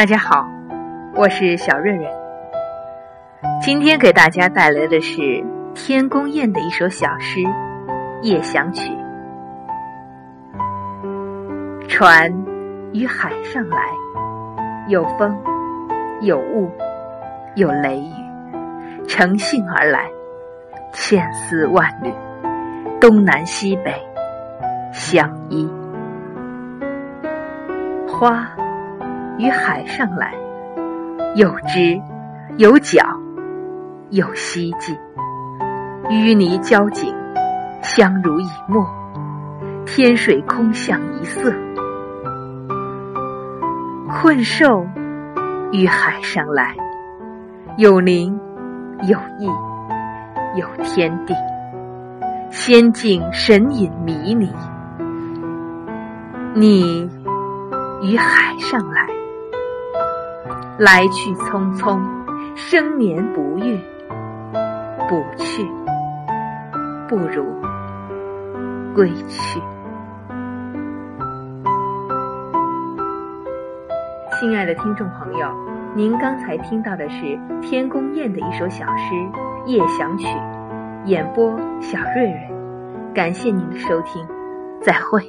大家好，我是小瑞瑞。今天给大家带来的是天宫宴的一首小诗《夜想曲》。船于海上来，有风，有雾，有雷雨，乘兴而来，千丝万缕，东南西北相依。花于海上来，有枝，有角，有希冀，淤泥交颈，相濡以沫，天水空相一色。困兽于海上来，有灵，有意，有天地，仙境神隐迷离。你于海上来，来去匆匆，生年不遇，不去，不如归去。亲爱的听众朋友，您刚才听到的是天宫宴的一首小诗《夜想曲》，演播小瑞瑞，感谢您的收听，再会。